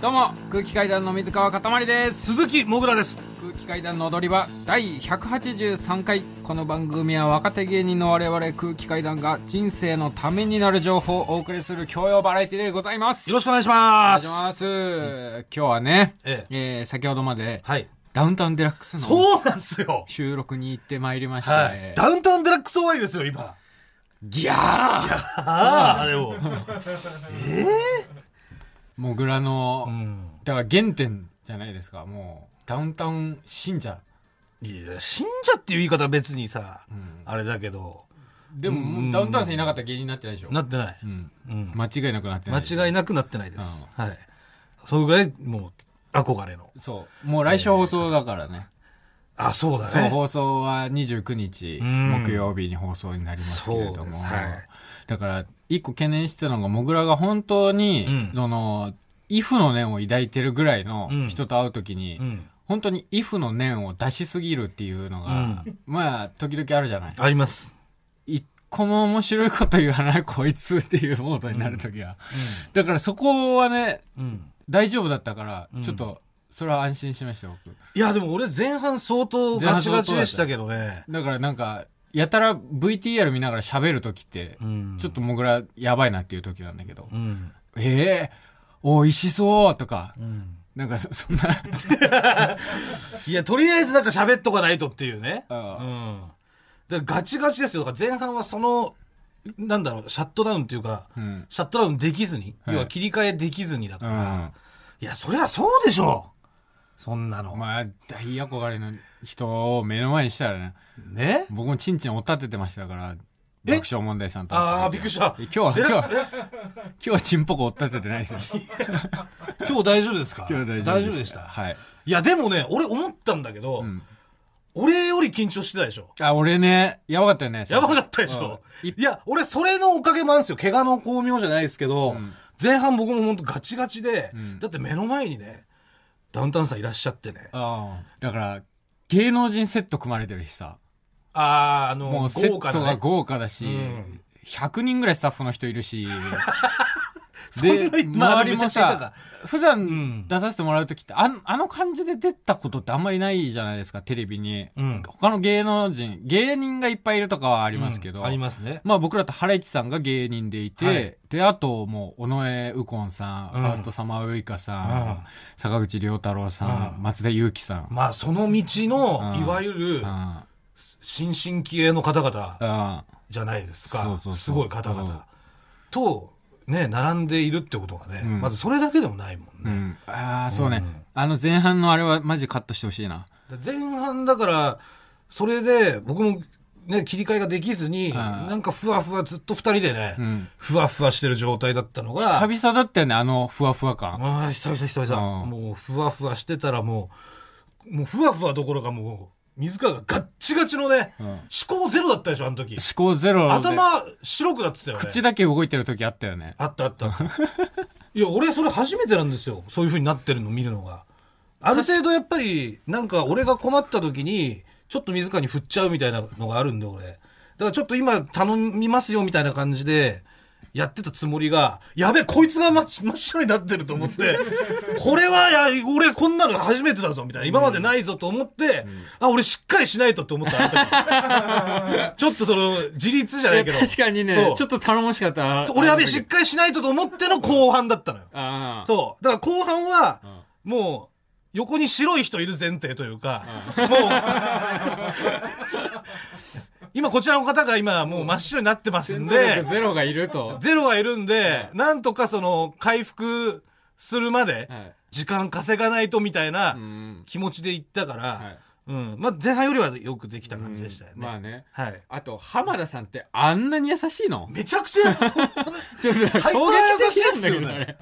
どうも空気階段の水川かたまりです。鈴木もぐらです。空気階段の踊り場第183回この番組は若手芸人の我々空気階段が人生のためになる情報をお送りする教養バラエティでございます。よろしくお願いしお願ますいします。今日はね、ええ。ー先ほどまではいダウンタウンデラックスのそうなんですよ。収録に行ってまいりまして、はい。ダウンタウンデラックス終わりですよ今。ギャー。ああでも もぐらの、うん。だから原点じゃないですか。もうダウンタウン信者。いや信者っていう言い方は別にさ、ん。あれだけど。でも、もうダウンタウンさんいなかったら芸人になってないでしょ。なってない、うん。うん間違いなくなってない。間違いなくなってないです、はい。それぐらいもう憧れの。そう。もう来週放送だからね、あそうだね。そう放送は29日うん。木曜日に放送になりますけれども、そうです。はいだから一個懸念してたのがもぐらが本当に、うん。そのイフの念を抱いてるぐらいのうん。人と会う時に、うん。本当にイフの念を出しすぎるっていうのが、まあ時々あるじゃない。あります。一個も面白いこと言わないこいつっていうモードになる時は、だからそこはねうん。大丈夫だったから、うん。ちょっとそれは安心しました僕。いやでも俺前半相当ガチガチでしたけどね。だからなんかやたら VTR 見ながら喋る時って、うん。ちょっともぐらやばいなっていう時なんだけど、うん。ええおいしそうとか、うん。なんかそ そんな。いやとりあえずなんか喋っとかないとっていうね。うん。だガチガチですよ。だから前半はそのなんだろうシャットダウンっていうか、うん。シャットダウンできずに、はい。要は切り替えできずにだから、うん。いやそりゃそうでしょそんなの、まあ大憧れの人を目の前にしたらね。ね？僕もチンチンを立ててましたから爆笑問題さんと。ああびっくりした。今日はデ今日は今日はチンポコを立ててないですよえ 今日大丈夫ですか？今日は大丈夫でした？はい、いやでもね俺思ったんだけど、うん、俺より緊張してたでしょ？あ俺ねやばかったよねやばかったでしょ？うん。いいや俺それのおかげもあるんですよ。怪我の巧妙じゃないですけど、うん。前半僕も本当ガチガチで、うん。だって目の前にねダウンタウンさんいらっしゃってね。ああ。だから芸能人セット組まれてるしさ。あああのもうセットが豪華なね。豪華だし、うん。100人ぐらいスタッフの人いるし でまあ周りもさか。普段出させてもらう時ってあんあの感じで出たことってあんまりないじゃないですかテレビに、うん。他の芸能人芸人がいっぱいいるとかはありますけど、うんありますね。まあ僕らとハライチさんが芸人でいて、はい。で、あともう、尾上右近さん、うん。ファーストサマーウイカさん、うん。坂口良太郎さん、うん。松田裕樹さん。まあその道の、うん。いわゆるうん。新進気鋭の方々うん。じゃないですか。そうそうそう。すごい方うん。々とね並んでいるってことがね、うんまずそれだけでもないもんね、うん。ああ、そうね、うんあの前半のあれはマジカットしてほしいな。前半だからそれで僕もね切り替えができずに、んなんかふわふわずっと二人でね、うん。ふわふわしてる状態だったのが久々だったよね、あのふわふわ感。ああ久々久々、うんもうふわふわしてたらもうもうふわふわどころかもう水川がガッチガチのね、うん。思考ゼロだったでしょあの時。思考ゼロで。頭白くなってたよね。口だけ動いてる時あったよね。あったあった。いや俺それ初めてなんですよ。そういう風になってるの見るのが。ある程度やっぱりなんか俺が困った時にちょっと水川に振っちゃうみたいなのがあるんで俺。だからちょっと今頼みますよみたいな感じでやってたつもりがやべえこいつが真っ真っ白になってると思ってこれはや俺こんなの初めてだぞみたいな。今までないぞと思って、あ俺しっかりしないとって思った ちょっとその自立じゃないけど。確かにねちょっと頼もしかった。俺やべえしっかりしないとと思っての後半だったのよ。そう。だから後半はん、もう、横に白い人いる前提というか、もう、今こちらの方が今もう真っ白になってますんで、ゼロがいると。ゼロがいるんで、なんとかその回復するまではい。時間稼がないとみたいなうん。気持ちで行ったかはらい、うん。まあ前半よりはよくできた感じでしたよね。まあね。はい。あと、浜田さんってあんなに優しいの？めちゃくちゃ、ちょっと衝撃的なんだけど、ハイあれ。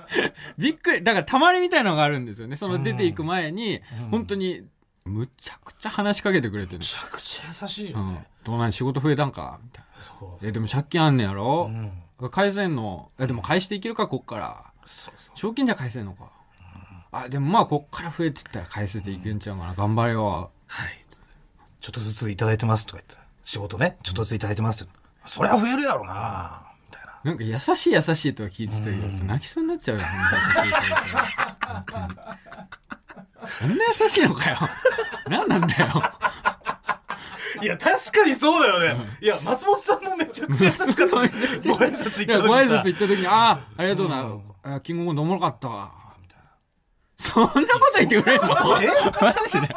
びっくり。だから、たまりみたいなのがあるんですよね。その出ていく前に、うん本当に、むちゃくちゃ話しかけてくれてるめ。ちゃくちゃ優しいようんね。。どうなん仕事増えたんかみたいそな。え、でも借金あんねやろ？う。うん。返せんの？え、でも返していけるか、こっから。そうそう。賞金じゃ返せんのか？あ、でもまあ、こっから増えてったら返せていけんちゃうかな。頑張れよ。はい。ちょっとずついただいてますとか言って、仕事ね、ちょっとずついただいてますって。そりゃ増えるやろなみたいな。なんか優しい優しいとは聞いてたけど、泣きそうになっちゃうよ、こんな優しいのかよ。何なんだよ。いや、確かにそうだよね。いや、松本さんもめちゃくちゃ優しかった。ご挨拶いや、ご挨拶行行った時に、ああ、ありがとうな。うんあキングオブコントおもろかったわ。みたいな。そんなこと言ってくれんの？え？マジで。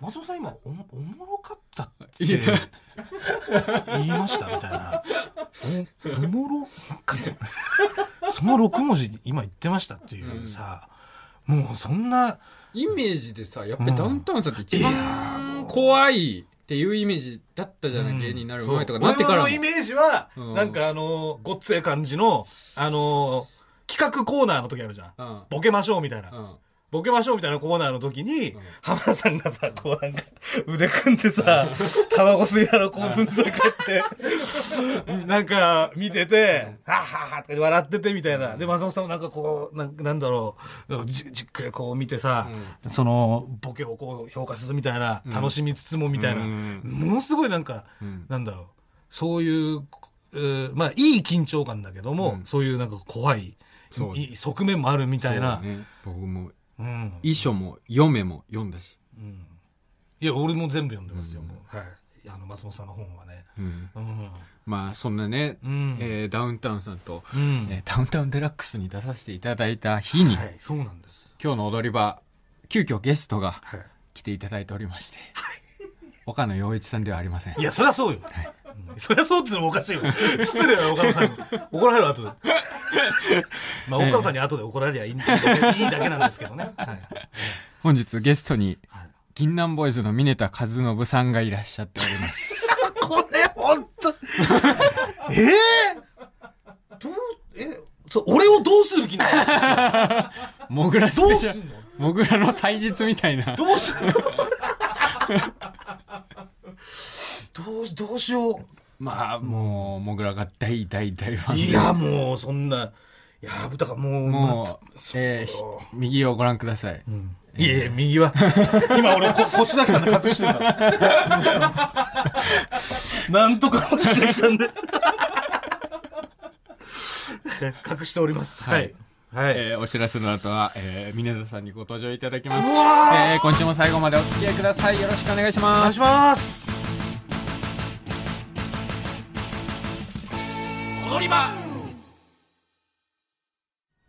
松本さん今、おもおもろかったって言いましたみたいな。おおもろかね、その6文字今言ってましたっていうさ、もうそんな、イメージでさ、やっぱりダウンタウンさんって一番怖いっていうイメージだったじゃない、芸人になる前とかなってからのイメージは、うん。なんかあの、ごっつええ感じの、あの、企画コーナーの時あるじゃん。うん。ボケましょうみたいな。うんボケましょうみたいなコーナーの時に、ん浜田さんがさ、こうなんか、腕組んでさ、タバコ吸いながらこう分析って、なんか見てて、はっはっはとか笑っててみたいな。で、松本さんもなんかこう、なんなんだろう、じじっくりこう見てさ、その、ボケをこう評価するみたいな、楽しみつつもみたいな、うんものすごいなんか、んなんだろう、そういう、えーまあ、いい緊張感だけども、うんそういうなんか怖い、そういい側面もあるみたいな。ね、僕もうん遺書も嫁も読んだし。いや、俺も全部読んでますよ。はい。あの、松本さんの本はね。うんうん。まあそんなね、うんえーダウンタウンさんと、うんえーダウンタウンデラックスに出させていただいた日に、はい、そうなんです。今日の踊り場、急遽ゲストがはい。来ていただいておりまして、岡野陽一さんではありません。いや、そりゃそうよ。はいうんそりゃそうっていうのもおかしいよ。失礼だよ、岡野さんに。怒られる後で。まあ、岡野さんに後で怒られりゃいいんだけどいいだけなんですけどね。はい。本日ゲストに、はい銀杏ボーイズの峰田和信さんがいらっしゃっております。これ、ほんと。ええどう、え、そう、俺をどうする気なモグラスのどペシャルうすんの？モグラの祭日みたいな。どうすんの？どう、どうしよう。まあ、もう、モグラが大大大ファンで。いや、もう、そんな、いや、だからもう、もう、えーひ右をご覧ください。いえいえ、右は。今俺、こ腰崎さんで隠してるから。なんとか腰崎さんで。隠しております。はい。はい。えーお知らせの後は、えー、峰田さんにご登場いただきます。えー今週も最後までお付き合いください。よろしくお願いしおます。願いします。踊り場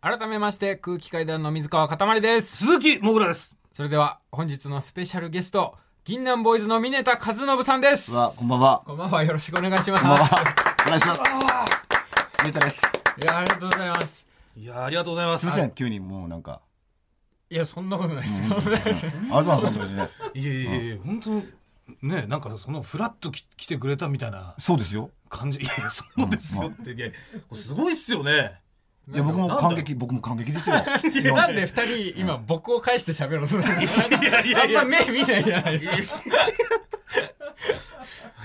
改めまして、空気階段の水川かたまりです。鈴木もぐらです。それでは、本日のスペシャルゲスト、銀杏ボーイズの峰田和信さんです。うわ、こんばんは。こんばんは、よろしくお願いします。こんばんは。お願いします。めちゃです。いや、ありがとうございます。いや、ありがとうございます。すいません、急にもうなんか。いや、そんなことないです。そんなことないですありがとうございます、本当にね。いえいえいえ、本当ね、なんかそのフラッとき来てくれたみたいなそうですよ。感じ。いやいや、そうですよって。すごいっすよね。いや、僕も感激、僕も感激ですよ。なんで？二人、今、僕を返して喋ろうとするんですか？いやいやいやあんま目見ないじゃないですか。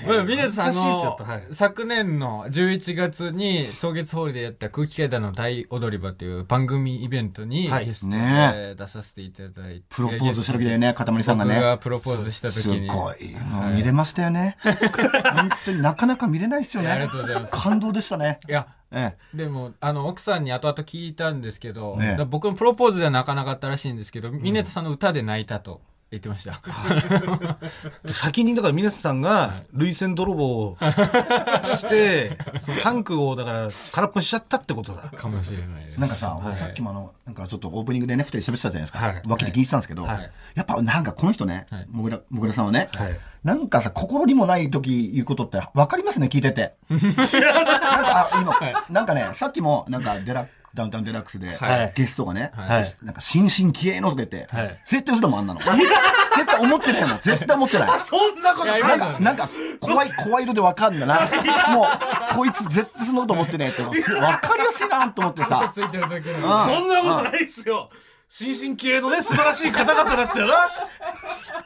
まあ、峰田さん、のはい、昨年の11月に、草月ホールでやった空気階段の大踊り場という番組イベントにはいゲストねで出させていただいて。プロポーズした時だよね、かたまりさんがね。僕がプロポーズした時すに。ごい。もう見れましたよね。本当になかなか見れないですよいやありねがとうございます。感動でしたね。いや、えでも、あの、奥さんに後々聞いたんですけど、ね僕のプロポーズでは泣かなかったらしいんですけど、峰田さんの歌で泣いたと言ってました。先にだから皆さんが涙腺泥棒をして、そのタンクをだから空っぽにしちゃったってことだ。かもしれないです。え。なんかさ、はいさっきもあの、なんかちょっとオープニングでね、二人喋ってたじゃないですか。はい脇で聞いてたんですけど、はいやっぱなんかこの人ねはい、もぐら、もぐらさんはね、はいなんかさ、心にもない時言うことって分かりますね、聞いてて。なんか、あ今、なんかね、さっきも、なんか、デラ、ダウンタウンデラックスで、はいゲストがね、はいなんか、新進気鋭のとか言って、はい絶対嘘だもん、あんなの。絶対思ってないもん。絶対思ってない。そんなこといやなんか、なんか、怖い、怖い色でわかんだな。もう、こいつ絶対そんなこと思ってねえって、わかりやすいなと思って嘘さ。ついてる時。そんなことないっすよ。新進気鋭のね、素晴らしい方々だったよな。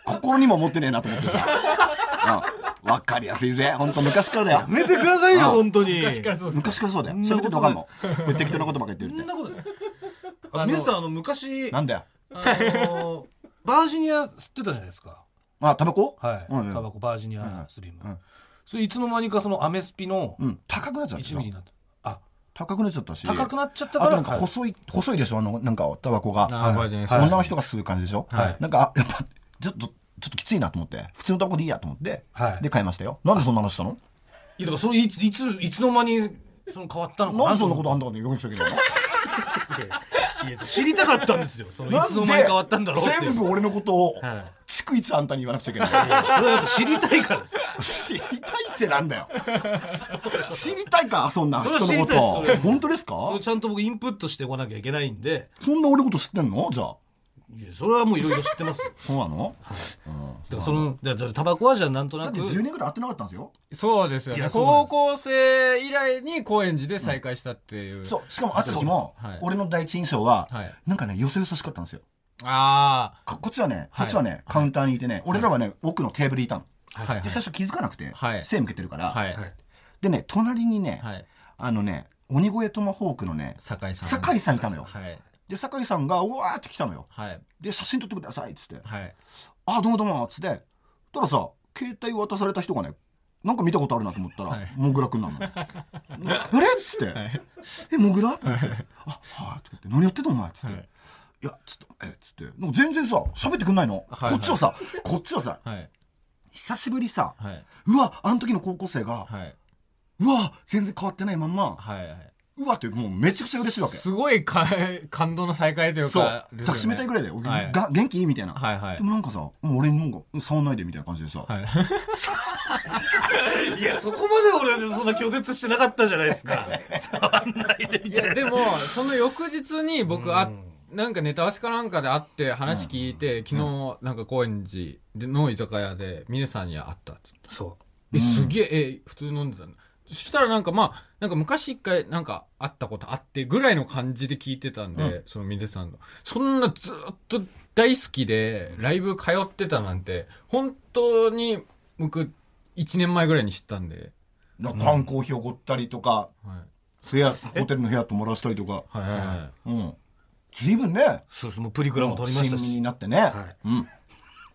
心にも思ってねえなと思ってさ。うん。わかりやすいぜ。ほんと昔からだよや。めてくださいよ、本当に。昔からそうです。昔からそうだよ。んな喋ってことかんの。これ適当なことばっかり言ってるっそんなことない。あ、皆さん、あの、昔、て。なんだよ。あの、バージニア吸ってたじゃないですか。あ、タバコ？はい。うんうんタバコ、バージニアスリムうん。それいつの間にかそのアメスピのうん。高くなっちゃうで1しょミリになった。あ、高くなっちゃったし。高くなっちゃったから。あとなんか細い、細いでしょ？あの、なんか、タバコが。女の人が吸う感じでしょ？はい。なんか、あやっぱ、ちょっと、ちょっときついなと思って、普通のタバコでいいやと思って、はい。で買いましたよ。なんでそんな話したの？いやだからそれいついついつの間にその変わったのか。ななんでそんなことあんだかね、よくしとけないのいや知りたかったんですよ。そのいつの間に変わったんだろう全部俺のことを、はい逐一あんたに言わなくちゃいけない。それはやっぱ知りたいからですよ。知りたいってなんだよ。知りたいか、そんな人のこと。本当ですか？それちゃんと僕インプットしてこなきゃいけないんで。そんな俺のこと知ってんの？じゃあ。いやそれはもういろいろ知ってますよ。そうなの？だからそのだからタバコはじゃあなんとだってなく10年ぐらい会ってなかったんですよ。そうですよね。高校生以来に高円寺で再会したっていう、そう。しかも会った時もはい、俺の第一印象ははい、なんかね、よそよそしかったんですよ。あここっちはね、そはいっちはね、カウンターにいてね、俺らはね、奥のテーブルにいたの。あはいはいで、最初気づかなくてはい、背向けてるから。はいはいでね、隣にね、はいあのね、鬼越トマホークのね、酒井さん酒井さんいたのよ。はいで、酒井さんが、うわーって来たのよ。はいで、写真撮ってくださいっつって。はいあ、どうもどうもっつって。たださ、携帯渡された人がね、なんか見たことあるなと思ったら、はいモグラくんなの。あれっつって。え、モグラって。あ、はい。って言って。何やってんのお前っつって。はいいや、ちょっと、え、つって。なんか全然さ、喋ってくんないの。はいこっちはさ、こっちはさ、はい。久しぶりさ、はい。うわ、あの時の高校生が、はい。うわ、全然変わってないまんま、はいはい。うわってもうめちゃくちゃ嬉しいわけ。すごいか感動の再会というそう。か、ですよね。抱きしめたいぐらいで、俺はい。が元気？みたいな。はいはい。でもなんかさ、もう俺になんか、触んないでみたいな感じでさ、はい。いやそこまで俺そんな拒絶してなかったじゃないですか。触んないでみたいな。いやでもその翌日に僕あなんかネタ合わせかなんかで会って話聞いて、昨日なんか高円寺での居酒屋で峰さんに会ったってそえすげええ普通に飲んでたの。そしたらなんかまあなんか昔一回なんか会ったことあってぐらいの感じで聞いてたんで、その峰さんの。そんなずっと大好きでライブ通ってたなんて本当に僕1年前ぐらいに知ったんで、観光費をおごったりとか、はい、部屋、ホテルの部屋泊まらせたりとか、はいはいはい。うん。随分ね、そうですもうプリクラも撮りましたし。になってね。うん。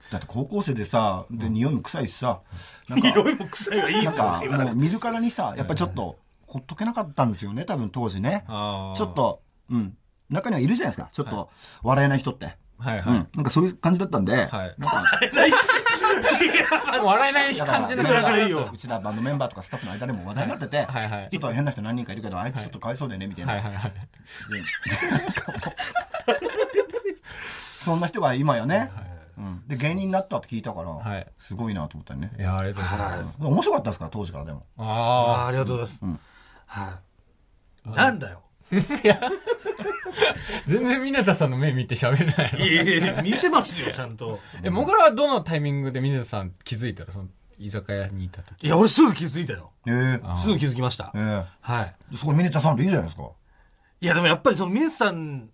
だって高校生でさ、で、匂いも臭いしさ、なんか、匂いも臭いがいいなんか、今もう見るからにさ、やっぱりちょっと、ほっとけなかったんですよね、多分当時ね。ちょっと、うん。中にはいるじゃないですか、ちょっと、笑えない人って。はいはい、うん。なんかそういう感じだったんで、はい。なんか、笑えないだから感じのうちらバンドメンバーとかスタッフの間でも話題になってて、はいはい。ちょっと変な人何人かいるけど、あいつちょっとかわいそうだよね、みたいな。はいはいはい。そんな人が今やね、うん、で芸人になったって聞いたから、はい。すごいなと思ったりね、いやありがとうございます。うん面白かったですから当時からでも。あああありがとうございます、はい。なんだよあ全然峰田さんの目見て喋れないの。いやいやいや見てますよちゃんと。えもぐらはどのタイミングで峰田さん気づいたらその？居酒屋にいた時。いや俺すぐ気づいたよ。えー、あすぐ気づきました。えー、はい。そこにミネタさんでいいじゃないですか。いやでもやっぱりその水さん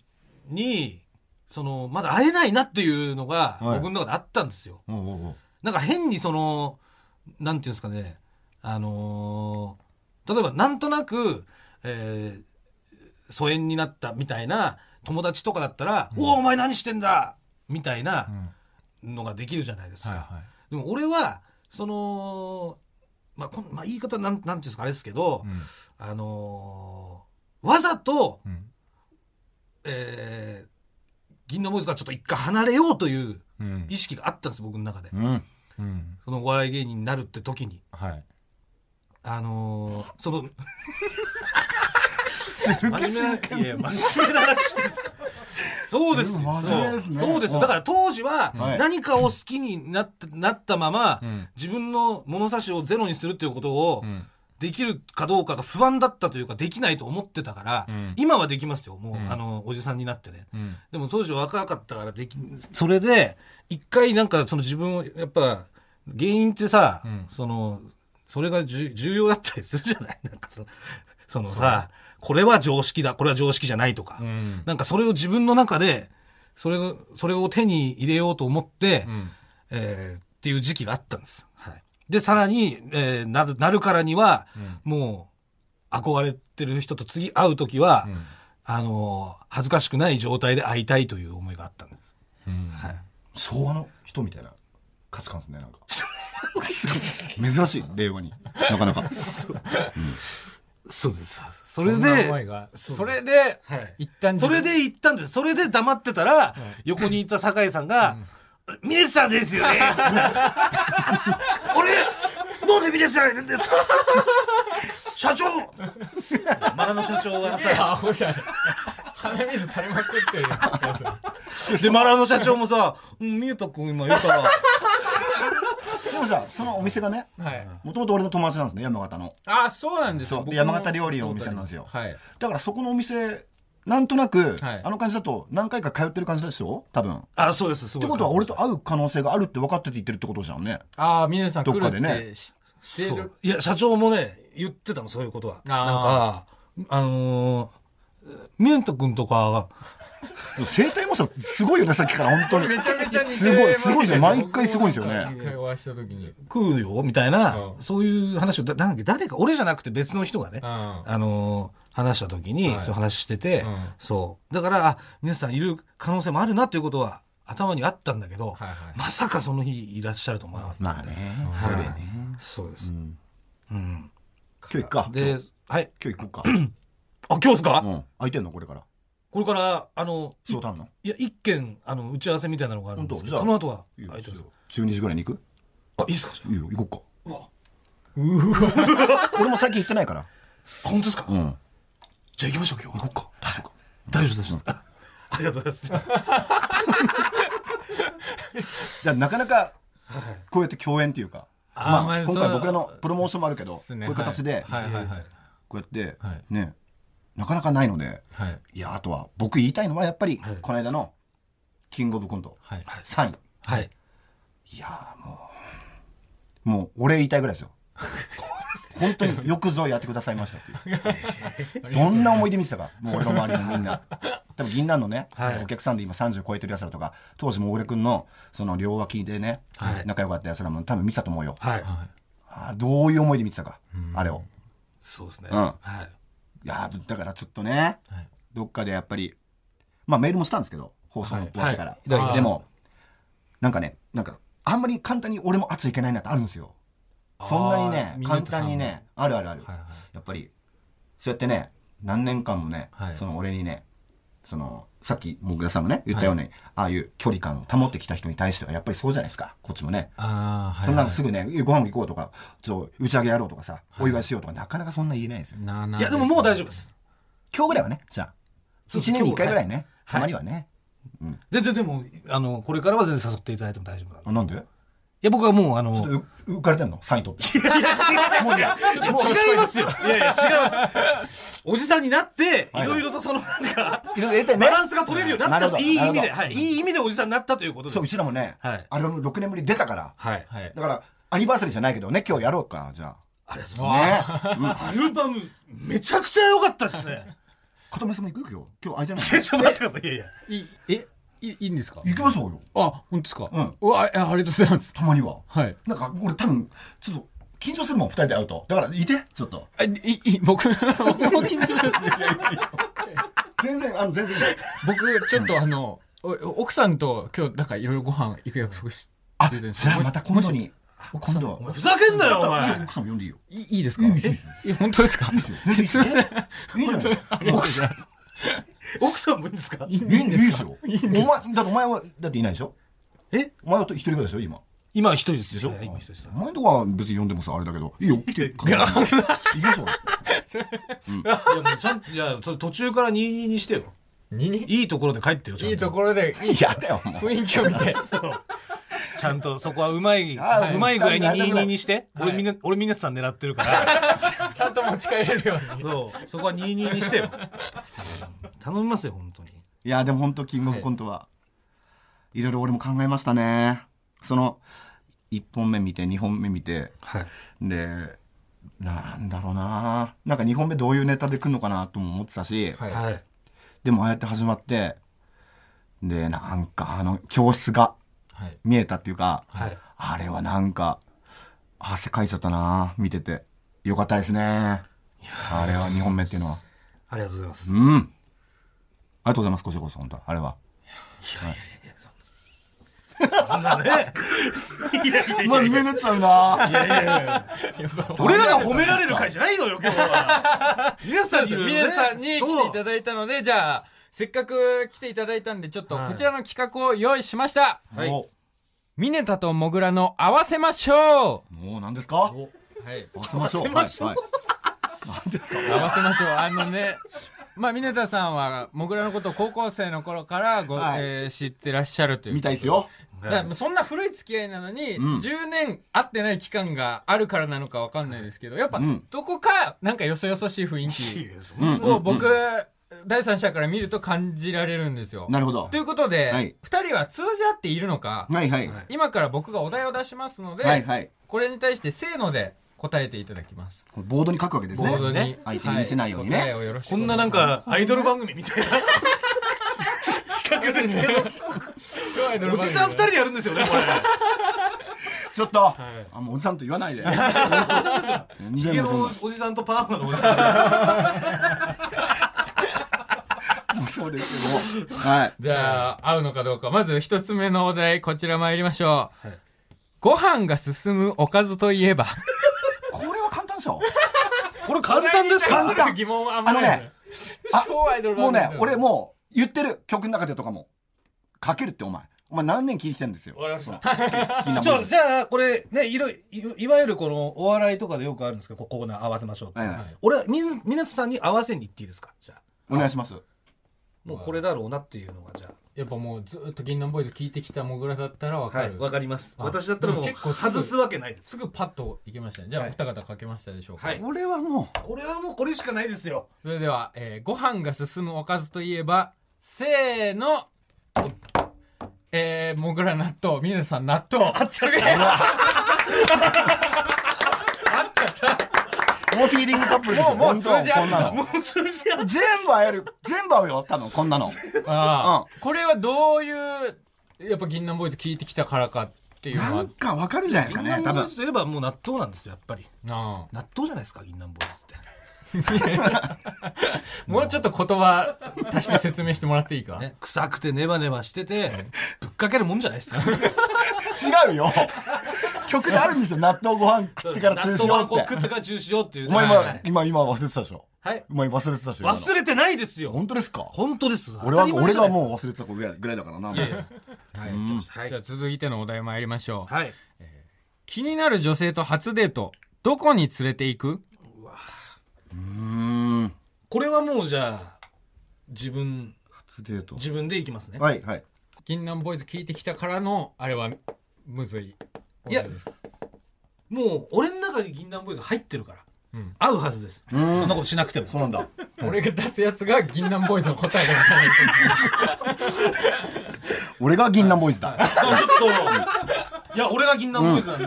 にそのまだ会えないなっていうのがはい。僕の中であったんですよ、おうおうおう。なんか変にそのなんていうんですかね。あのー例えばなんとなく、えー疎遠になったみたいな友達とかだったら「おおお前何してんだ!」みたいなのができるじゃないですか、はいはい。でも俺はそのまあこん、まあ、言い方なんなんていうんですかあれですけど、うん。あのーわざと、うん。えー銀のボーイズからちょっと一回離れようといううん。意識があったんです僕の中で、うん。うん。そのお笑い芸人になるって時に。はい。あのーその 真面目ないや真面目な話ですそうですよ。うん真面目ですね。そうそうですよ。だから当時ははい。何かを好きになってなったまま、うん。自分の物差しをゼロにするっていうことをうん。できるかどうかが不安だったというかできないと思ってたから、うん。今はできますよ。もう、うん。あのおじさんになってね。うん。でも当時若かったからできそれで一回なんかその自分をやっぱ原因ってさ、うん。そのそれがじゅ重要だったりするじゃない？なんかそのそのさこれは常識だこれは常識じゃないとか、うん。なんかそれを自分の中でそれをそれを手に入れようと思って、うん。えーっていう時期があったんです。はい、でさらに、えーなるなるからには、もう憧れてる人と次会う時は、うん。あのー恥ずかしくない状態で会いたいという思いがあったんです。うん。はい。昭和の人みたいな価値観ですねなんか。すごい珍しい令和に。なかなかそうです。それで、それで、はい一旦それで行ったんです。それで黙ってたら、横にいた酒井さんが、ミネスさんですよね。俺、なんでミネスさんいるんですか？社長マラの社長がさ。鼻水垂れまくってるやつ。で、マラの社長もさ、うん、ミネタ君今言うたら、でもさ、そのお店がね、はい。もともと俺の友達なんですね、山形の。あ、そうなんですよ。山形料理のお店なんですよはい。だからそこのお店、なんとなく、はいあの感じだと何回か通ってる感じでしょ？多分。っあ、そうです、すごいてことは俺と会う可能性があるって分かってて言ってるってことじゃんね。ああ、峰さん来るっどっかでねそう。いや、社長もね、言ってたの、そういうことは。なんか、あのー、ミネタ君とか生態もさ、すごいよね、さっきから本当に。めちゃめちゃ似てますすごいすごいですよ毎回すごいですよね一回お会いした時に。食うよみたいな、うんそういう話を、だなんだっけ誰か、俺じゃなくて別の人がね、うんあのー話した時に、はいそういう話してて、うんそう。だから、あ、皆さんいる可能性もあるなということは頭にあったんだけど、はいはいまさかその日いらっしゃると思わなかった。まあね。はいそうだよね。そうです。うんうん。今日行くか？で今日、はい。今日行こうか。あ、今日ですか、うん。空いてんの？これから。これから、あの、の？いや、一件、あの、打ち合わせみたいなのがあるんですけど、その後は、空いてます。12時ぐらいに行く？あ、いいですかいいよ、行こうか。うわ。俺も最近行ってないから。あ、本当ですか、うん。じゃあ行きましょう、今日は。行こうか。大丈夫か。大丈夫です。大丈夫ですあありがとうございます。じゃあなかなか、こうやって共演っていうか、まあ、今回僕らのプロモーションもあるけど、こういう形で、はいはいはいはい。こうやってはい、ね、なかなかないので、はい。いや、あとは僕言いたいのはやっぱりはい、この間の、キングオブコント、はい。3位。はい。いやーもう、もう、俺言いたいぐらいですよ。本当によくぞやってくださいましたっていう。どんな思い出見てたか、もう俺の周りのみんな。多分銀杏のね、はいお客さんで今30超えてる奴らとか、当時も小暮君のその両脇でね、はい仲良かった奴らも多分見てたと思うよ。はい。はあーどういう思いで見てたか、あれを。そうですね。うんはい。いやーだからちょっとね、はい。どっかでやっぱり、まあメールもしたんですけど、放送終わってから。はい。でも、なんかね、なんか、あんまり簡単に俺も会っちゃいけないなってあるんですよ。そんなにね簡単にね、あるあるある。はいはい。やっぱり、そうやってね、何年間もね、はい。その俺にね、その、さっき、もぐらさんもね、言ったように、ああいう距離感を保ってきた人に対しては、やっぱりそうじゃないですか、こっちもね。ああ、はい。そんなのすぐね、ご飯行こうとか、ちょ、打ち上げやろうとかさ、お祝いしようとか、なかなかそんな言えないですよ。なあなあいや、でももう大丈夫です。今日ぐらいはね、じゃあ。そう一年に一回ぐらいね、はいたまにはね。全然でも、あの、これからは全然誘っていただいても大丈夫なんで？や、僕はもう、あの、ちょっとう浮かれてんの？サイン取って。もういや、もう違いますよ。いやいや、違います。おじさんになって、いはいろいろとその、なんか、バランスが取れるようになったいい意味で、はい。いい意味でおじさんになったということです。そう、うちらもね、はいアルバム6年ぶり出たから。はい。はい。だから、アニバーサリーじゃないけどね、今日やろうか、じゃありがとうございます。あ。ね。うん。アルバム、めちゃくちゃ良かったですね。片目さんも行く？よ、今日。今日空いてない？ちょっと待ってください。いやいや。いい、え、いいんですか？行きましょうよ。あ、本当ですか？うんうわ、あありがとうございます。たまには。はい。なんか、俺多分、ちょっと、緊張するもん、二人で会うと。だから、いて、ちょっと。あ、いい、僕、僕も緊張しますね。全然、あの、全然いい。僕、ちょっとあの、お奥さんと今日、なんかいろいろご飯行く約束してあ、るんですじゃあまた今度に。今度は。ふざけんなよ、お前。奥さんも呼んでいいよ。いいいですか？いいですいいですえ、え本当ですか？いいですよ。全然いいじゃない。奥さん。奥さんもいいんですか？いいいいんですよ。お前、だってお前は、だっていないでしょ？え？お前は一人暮らしでしょ？今。今一人ですでしょ？はい今一人です。お前のとこは別に呼んでもさ、あれだけど。いいよ、来て。行きましょう。いや、もうちゃんと、いや、途中から22にしてよ。ににいいところで帰ってよ、ちゃんと。いいところで、いいやだよ。雰囲気を見て。ちゃんとそこはうまい、うまいぐらいにはい22にして。はい俺みんな、俺みんなさん狙ってるから。ちゃんと持ち帰れるように。そう、そこは22にしてよ。頼みますよ、本当に。いや、でも本当キングオブコントは、いろいろ俺も考えましたね。その、1本目見て、2本目見て、はい。で、なんだろうななんか2本目どういうネタで来るのかなとも思ってたし、はいはい。でもああやって始まって、で、なんかあの、教室がはい。見えたっていうか、はい。あれはなんか、汗かいちゃったな見てて。よかったですね。あれは2本目っていうのは。ありがとうございます。うん。ありがとうございます、こちらこそ、本当あれは。そんなね。いやいやい真面目になっちゃうな。やいやいや俺らが褒められる回じゃないのよ、今日は。皆さんにね。皆さんに来ていただいたので、じゃあ、せっかく来ていただいたんで、ちょっとこちらの企画を用意しました。はい。お。ミネタとモグラの合わせましょもう何ですか？はい。合わせましょう。合わせましょう。はい。はい。何ですか？合わせましょう。あのね、まあ、ミネタさんは、モグラのことを高校生の頃からご、はい。えー知ってらっしゃるという。見たいですよ。だからそんな古い付き合いなのに、ん10年会ってない期間があるからなのかわかんないですけど、やっぱうん、どこか、なんかよそよそしい雰囲い気やそんなを僕、第三者から見ると感じられるんですよ。なるほどと。いうことで、はい二人は通じ合っているのか、はいはい。今から僕がお題を出しますので、はいはい。これに対してせーので答えていただきます。これボードに書くわけですね。ボードに、ね相手に見せないようにね。は答えをよろしくこんななんか、アイドル番組みたいな企画ですけど、おじさん二人でやるんですよね、これ。ちょっと、あ、もうおじさんと言わないで。全ヒゲの然もうおじさんとパーマのおじさん。そうですけど。はい。じゃあ、合うのかどうか。まず一つ目のお題、こちら参りましょう。はいご飯が進むおかずといえば？これは簡単でしょ。これ簡単ですか？これに対する疑問はあんまないあのねもうね、俺もう言ってる曲の中でとかも。かけるってお前。お前何年聴いてんですよ。わかりました。金じゃあ、じゃあ、これ、ね、いろい、いわゆるこのお笑いとかでよくあるんですけど、ここコーナー合わせましょうって。はいはい俺は、みず、みなつさんに合わせに行っていいですか？じゃあ。お願いします。もうこれだろうなっていうのが、じゃやっぱもうずっと銀杏ボーイズ聞いてきたモグラだったらわあ。かる。わかります。あ私だったらもう、結構外すわけないです。すぐパッといけましたね。じゃあ、はいお二方書けましたでしょうか。はいこれはもこれはもうこれしかないですよ。それでは、えーご飯が進むおかずといえば、せーの、えー、モグラ納豆、ミネさん納豆。すげえう、もうフィーリングカップルですよ。もうもう通じ合う。もう通じ合う。全部会える。全部会うよ、多分、こんなの。ああ、これはどういう、やっぱ銀杏ボーイズ聞いてきたからかっていうのはなん、かわかるんじゃないですかね、多分銀杏ボーイ。ズといえばもう納豆なんですよ、やっぱり。な納豆じゃないですか、銀杏ボーイズって。あ もうちょっと言葉足して説明してもらっていいか、ね、臭くてネバネバしてて、ぶっかけるもんじゃないですか。違うよ。曲であるんですよ。納豆ご飯食ってから中止よ納豆はこうって。食ってから中止よっていうね。お前はい今、今、今忘れてたでしょ？はい。お前忘れてたでしょ？忘れてないですよ。本当ですか？本当です。俺は、俺がもう忘れてたぐらいぐらいだからな。もうはいはいじゃあ続いてのお題参りましょう。はい。気になる女性と初デート、どこに連れて行く？うーん。これはもうじゃあ、自分、初デート。自分で行きますね。はい、はい。銀杏ボーイズ聞いてきたからの、あれは、むずい。いやもう、俺の中に銀杏ボーイズ入ってるから。うん合うはずです。そんなことしなくても。そうなんだ。俺が出すやつが銀杏ボーイズの答えだみたい俺が銀杏ボーイズだ。そうちょっと、いや、俺が銀杏ボーイズなんで、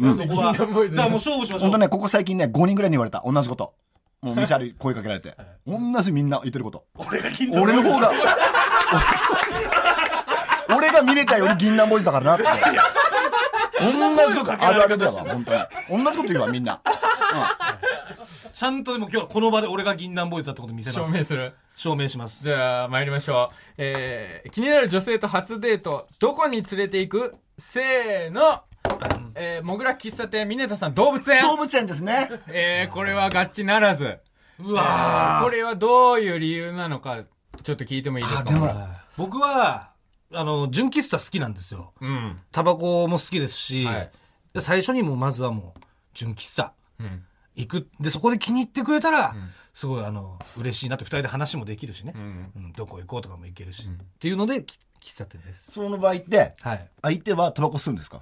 そこは、だもう勝負しましょう。本当ね、ここ最近ね、5人ぐらいに言われた。同じこと。もう、道歩い声かけられて。同じみんな言ってること。俺が銀杏ボーイズ。俺の方が、俺が見れたより銀杏ボーイズだからなって。同じこと、あるあるだわ、本当に。同じこと言うわ、みんな。ちゃんとでも今日はこの場で俺が銀杏ボーイズだってこと見せな。ます。証明する。証明します。じゃあ、参りましょう。えー、気になる女性と初デート、どこに連れて行く？せーの。えー、もぐら喫茶店、峰田さん動物園。動物園ですね。えー、これは合致ならず。うわこれはどういう理由なのか、ちょっと聞いてもいいですか？あでもー僕は、あの、純喫茶好きなんですよ。うん。タバコも好きですし、はいで最初にもうまずはもう、純喫茶うん。行く。で、そこで気に入ってくれたら、んすごいあの、嬉しいなって二人で話もできるしね。うん。うん、どこ行こうとかも行けるし。っていうので、き喫茶店です。その場合って、はい。相手はタバコ吸うんですか？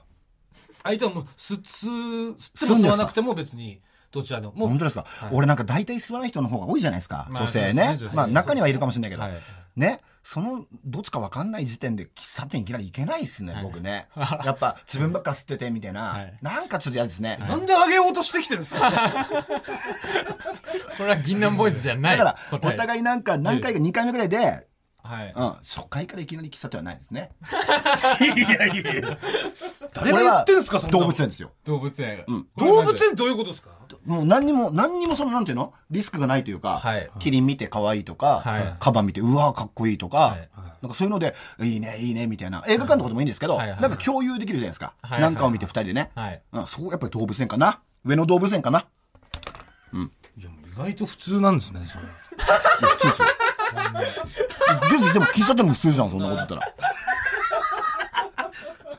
相手はもう、吸、吸、吸っても吸わなくても別に、どちらでも。もう本当ですか、俺なんか大体吸わない人の方が多いじゃないですか。まあ女性ねまあ中にはいるかもしれないけど。はいね？その、どっちかわかんない時点で喫茶店いきなり行けないっすね、はい僕ね。やっぱ自分ばっか吸っててみたいな。はいなんかちょっと嫌ですね。なんであげようとしてきてるんですか？これは銀杏ボーイズじゃない。だから、お互いなんか何回か2回目ぐらいで、はいうん、初回からいきなり喫茶店はないですね。いやいやいや誰が言ってんすかそ動物園ですよ。動物園。うん動物園どういうことですか？もう何にも、何にもその、なんていうの？リスクがないというか、はいキリン見て可愛いとか、はいカバン見て、うわーかっこいいとか、はいなんかそういうので、いいね、いいね、みたいな。映画館とかでもいいんですけど、はいはいなんか共有できるじゃないですか。はいなんかを見て二人でね。はい。うん、そう、やっぱり動物園かな？上野動物園かな？いやもう意外と普通なんですねそれいや普通ですよ。別にでも喫茶店も普通じゃん、そんなこと言ったら。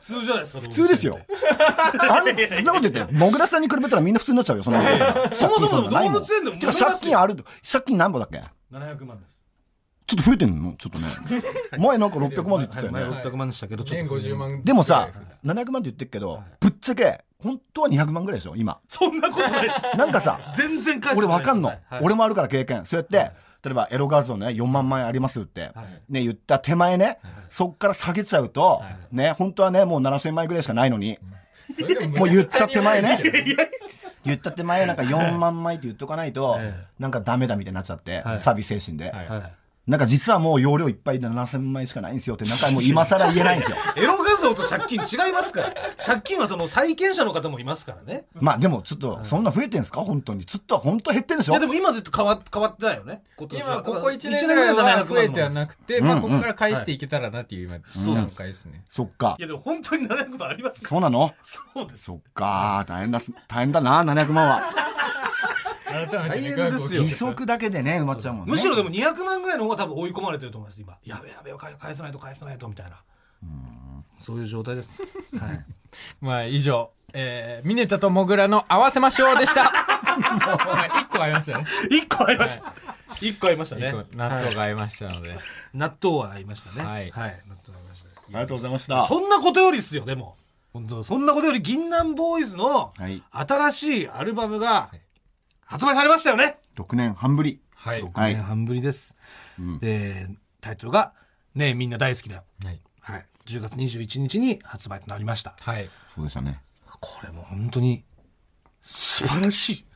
普通じゃないですか普普通ですよ。あんそんなこと言って、もぐらさんに比べたらみんな普通になっちゃうよ、そんなこと。そもそも動物園でもてか借金あると、借金何ぼだっけ？700万ですちょっと増えてんの？ちょっとね。前なんか600万で言ってたよ前ね。600万でしたけどちょっ年と50万。でもさ、700万って言ってるけど、ぶっちゃけ、本当は200万ぐらいでしょ、今。そんなことないですなんかさ、全然返してないです俺わかんのはい。俺もあるから経験。そうやって、例えばエロ画像ね、4万枚ありますって、はい。ね、言った手前ね、そっから下げちゃうとは、ね、本当はね、もう7000枚ぐらいしかないのに、もう言った手前ね。言った手前なんか4万枚って言っとかないとええ、なんかダメだみたいになっちゃっては、い。サービス精神で。なんか実はもう容量いっぱいで7000枚しかないんですよって、なんかもう今更言えないんですよ。エロ画像と借金違いますから借金はその債権者の方もいますからねまあでもちょっと、そんな増えてんすか？本当に。ちょっと本当減ってんでしょ？いやでも今ずっと変わ変わってないよね今年は今、ここ1一年ぐらいは700増えてはなくて、まあ、うんここから返していけたらなっていう今、段階ですね。そっかい。やでも本当に700万ありますかそうなの？そうですそっか。大変だす、大変だな、700万は。改めて大変ですよ。利息だけでね、埋まっちゃうもんね。むしろでも200万ぐらいの方が多分追い込まれてると思います今。やべやべ返返さないと返さないとみたいな。そういう状態です。はい。まあ、以上、えー、ミネタとモグラの合わせましょうでした。はい一個ありましたね。1個合いました。1個合いましたね。納豆が合いましたので。納豆は合いましたね。はい。納豆合いました。ありがとうございました。そんなことよりっすよでも。本当そんなことより銀杏ボーイズのはい。新しいアルバムが発売されましたよね6年半ぶり。はい。6はい年半ぶりです、うんでタイトルが「ねえみんな大好きだよはい。」はい10月21日に発売となりましたはい。そうでしたね。これも本当に素晴らしい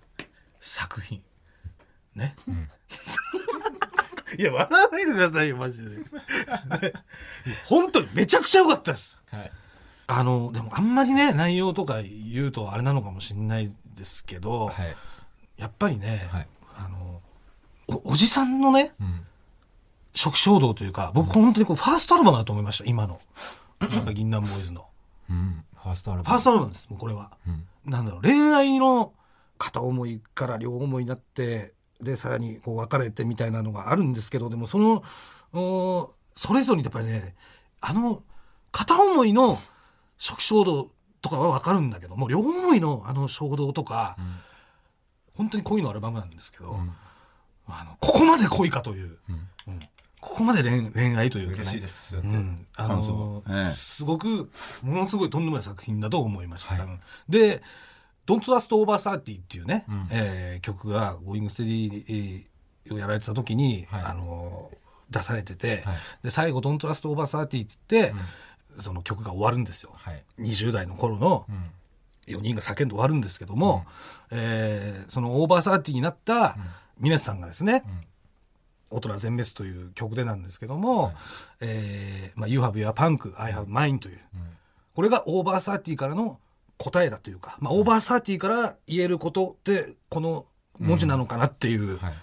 作品ね、いや笑わないでくださいよマジで、ね本当にめちゃくちゃ良かったですはい。あのでもあんまりね内容とか言うとあれなのかもしれないですけど、はい。やっぱりね、はい。あのおおじさんのねうん。初期衝動というか僕本当にこうファーストアルバムだと思いました今のやっぱ銀杏ボーイズのうん。ファーストアルバム。ファーストアルバムですもうこれは、うん。なんだろう恋愛の片思いから両思いになってでさらにこう別れてみたいなのがあるんですけどでもそのおそれぞれにやっぱりねあの片思いの初期衝動とかは分かるんだけども両思いのあの衝動とか、本当に恋のアルバムなんですけど、ん。あのここまで恋かという、うん。うん。ここまで恋恋愛というか、ね、嬉しいですうん、あ感の想。ええ。すごくものすごいとんでもない作品だと思いました、はい。で「Don't Trust Over 30」っていうね、うん。えー曲が「Going Steady」をやられてた時に、はい。あの出されてて、はい。で最後「Don't Trust Over 30」って言って、その曲が終わるんですよ。はい。20代の頃の。うん。4人が叫んで終わるんですけども、えーその「 over thirty になった峯田さんがですね、大人全滅という曲でなんですけども、えーまあ、You have your punk, I have mine という、これが over thirty からの答えだというか、まあ、 over thirty から言えることってこの文字なのかなっていうはい。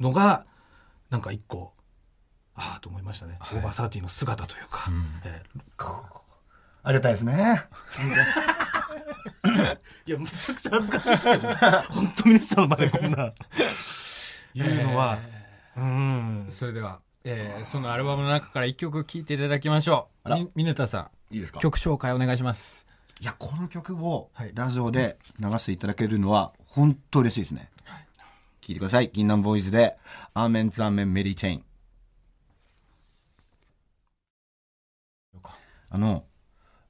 のが、なんか一個、ああと思いましたね、はい。オーバーサーティの姿というか、うん。えありがたいですね。ーいや、むちゃくちゃ恥ずかしいですけど、本当皆さんの前でこんな、言うのは、うん。それでは、えー、そのアルバムの中から一曲聴いていただきましょう。あらみ、ミネタさん、いいですか？曲紹介お願いします。いや、この曲をはいラジオで流していただけるのは本当嬉しいですね。聞いてください。銀杏ボーイズで、アーメンズアーメンメリーチェイン。あの、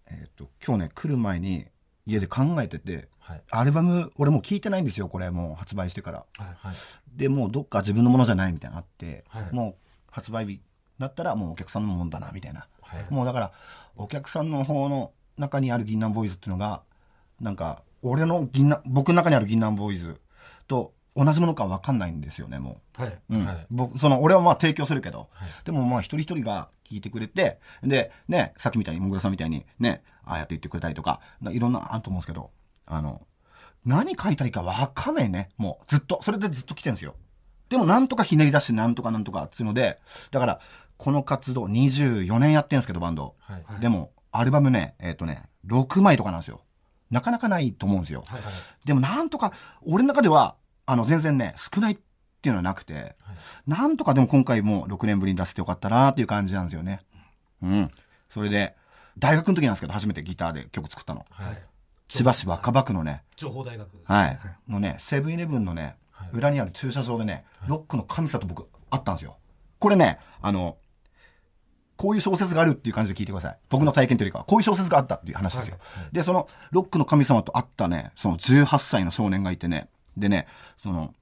えっ、と、今日ね、来る前に家で考えてて、はい。アルバム、俺もう聞いてないんですよ、これ、もう発売してから。はい。で、もうどっか自分のものじゃないみたいなのあって、はいもう発売日だったらもうお客さんのもんだな、みたいな。はい。もうだから、お客さんの方の中にある銀杏ボーイズっていうのが、なんか、俺の銀杏、僕の中にある銀杏ボーイズと同じものか分かんないんですよね、もはい。う。うんはい僕、その、俺はまあ提供するけど、でもまあ一人一人が聞いてくれて、で、ね、さっきみたいに、もぐらさんみたいに、ね、ああやって言ってくれたりとか、いろんなあると思うんですけど、あの、何書いたらいいか分かんないね、もう、ずっと。それでずっと来てるんですよ。でもなんとかひねり出してなんとかなんとかっていうので、だから、この活動24年やってるんですけど、バンド。はいでも、アルバムね、えっ、とね、6枚とかなんですよ。なかなかないと思うんですよ。はい。でもなんとか、俺の中では、あの、全然ね、少ないっていうのはなくて、なんとかでも今回も6年ぶりに出せてよかったなっていう感じなんですよね。うん。それで、大学の時なんですけど、初めてギターで曲作ったの。はい千葉市若葉区のね、情報大学。はい。のね、セブンイレブンのね、はい裏にある駐車場でね、ロックの神様と僕、会ったんですよ。これね、あの、こういう小説があるっていう感じで聞いてください。僕の体験というかは、こういう小説があったっていう話ですよ。で、その、ロックの神様と会ったね、その18歳の少年がいてね、でね、その、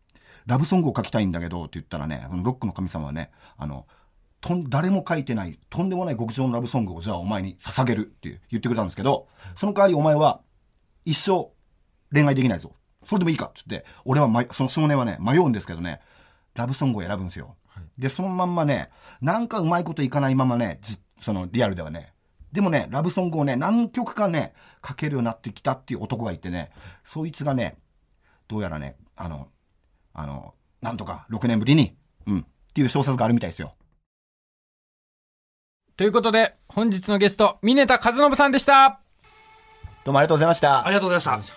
ラブソングを書きたいんだけどって言ったらね、ロックの神様はね、あの、とん誰も書いてない、とんでもない極上のラブソングをじゃあお前に捧げるって言ってくれたんですけど、その代わりお前は一生恋愛できないぞ。それでもいいか？って言って、俺は、ま、その少年はね、迷うんですけどね、ラブソングを選ぶんですよ。で、そのまんまね、なんかうまいこといかないままね、じそのリアルではね、でもね、ラブソングをね、何曲かね、書けるようになってきたっていう男がいてね、そいつがね、どうやらね、あの、あの、なんとか6年ぶりに、うん、っていう小説があるみたいですよ。ということで、本日のゲスト、峰田和信さんでしたどうもありがとうございましたあ。りがとうございました。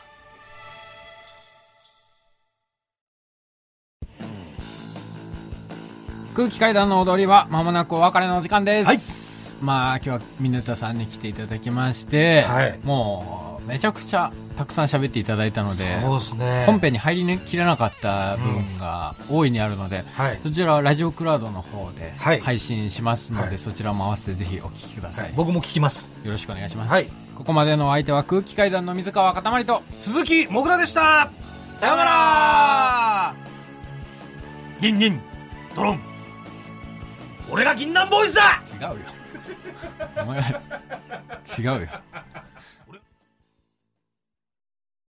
空気階段の踊りは間もなくお別れのお時間です。まあ今日は峰田さんに来ていただきまして、はいもうめちゃくちゃたくさん喋っていただいたので、ね。本編に入りきらなかった部分が大いにあるので、はい。そちらはラジオクラウドの方ではい配信しますので、はいそちらも合わせてぜひお聞きください。僕も聞きます。よろしくお願いします。はいここまでのお相手は空気階段の水川かたまりと、鈴木もぐらでしたさようならニンニンドロン俺が銀杏ボーイズだ違うよ。お前は、違うよ。